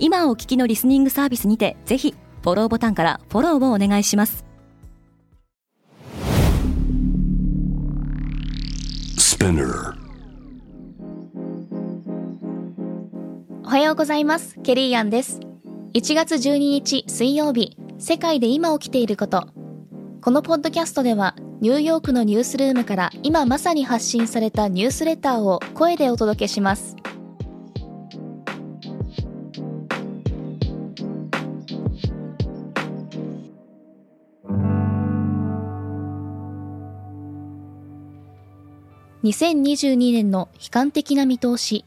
今お聞きのリスニングサービスにてぜひフォローボタンからフォローをお願いします。おはようございます。ケリーアンです。1月12日水曜日世界で今起きていること。このポッドキャストではニューヨークのニュースルームから今まさに発信されたニュースレターを声でお届けします2022年の悲観的な見通し。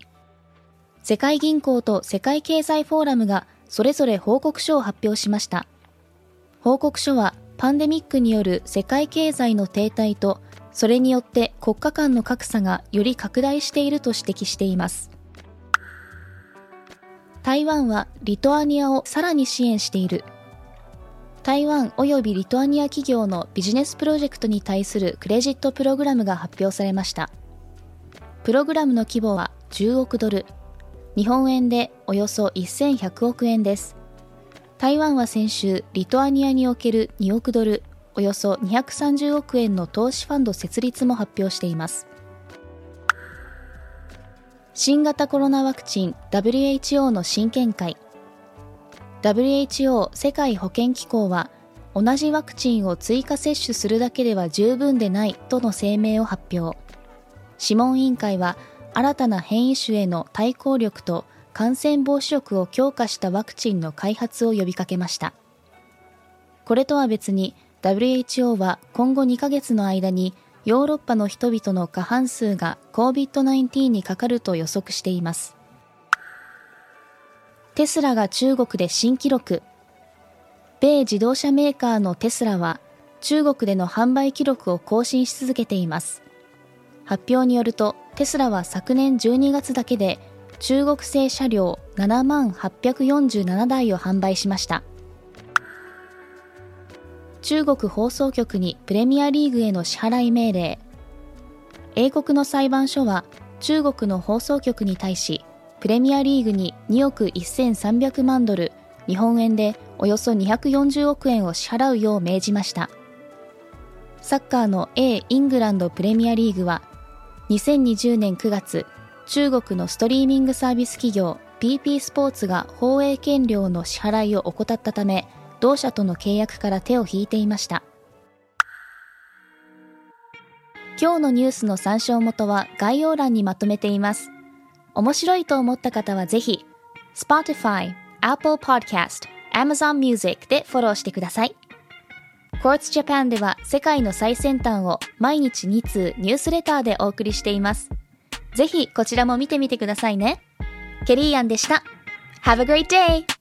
世界銀行と世界経済フォーラムがそれぞれ報告書を発表しました。報告書はパンデミックによる世界経済の停滞とそれによって国家間の格差がより拡大していると指摘しています。台湾はリトアニアをさらに支援している。台湾及びリトアニア企業のビジネスプロジェクトに対するクレジットプログラムが発表されました。プログラムの規模は10億ドル、日本円でおよそ1100億円です。台湾は先週、リトアニアにおける2億ドル、およそ230億円の投資ファンド設立も発表しています。新型コロナワクチン WHO の新見解 WHO 世界保健機構は同じワクチンを追加接種するだけでは十分でないとの声明を発表。諮問委員会は新たな変異種への対抗力と感染防止力を強化したワクチンの開発を呼びかけました。これとは別に WHO は今後2ヶ月の間にヨーロッパの人々の過半数が COVID-19 にかかると予測しています。テスラが中国で新記録。米自動車メーカーのテスラは中国での販売記録を更新し続けています。発表によるとテスラは昨年12月だけで中国製車両7万847台を販売しました。中国放送局にプレミアリーグへの支払い命令。英国の裁判所は中国の放送局に対しプレミアリーグに2億1300万ドル、日本円でおよそ240億円を支払うよう命じました。サッカーの A イングランドプレミアリーグは、2020年9月、中国のストリーミングサービス企業 PP スポーツが放映権料の支払いを怠ったため、同社との契約から手を引いていました。今日のニュースの参照元は概要欄にまとめています。面白いと思った方はぜひ、Spotify、Apple Podcast、Amazon Music でフォローしてください。Quartz Japan では世界の最先端を毎日2通ニュースレターでお送りしています。ぜひこちらも見てみてくださいね。ケリーアンでした。Have a great day!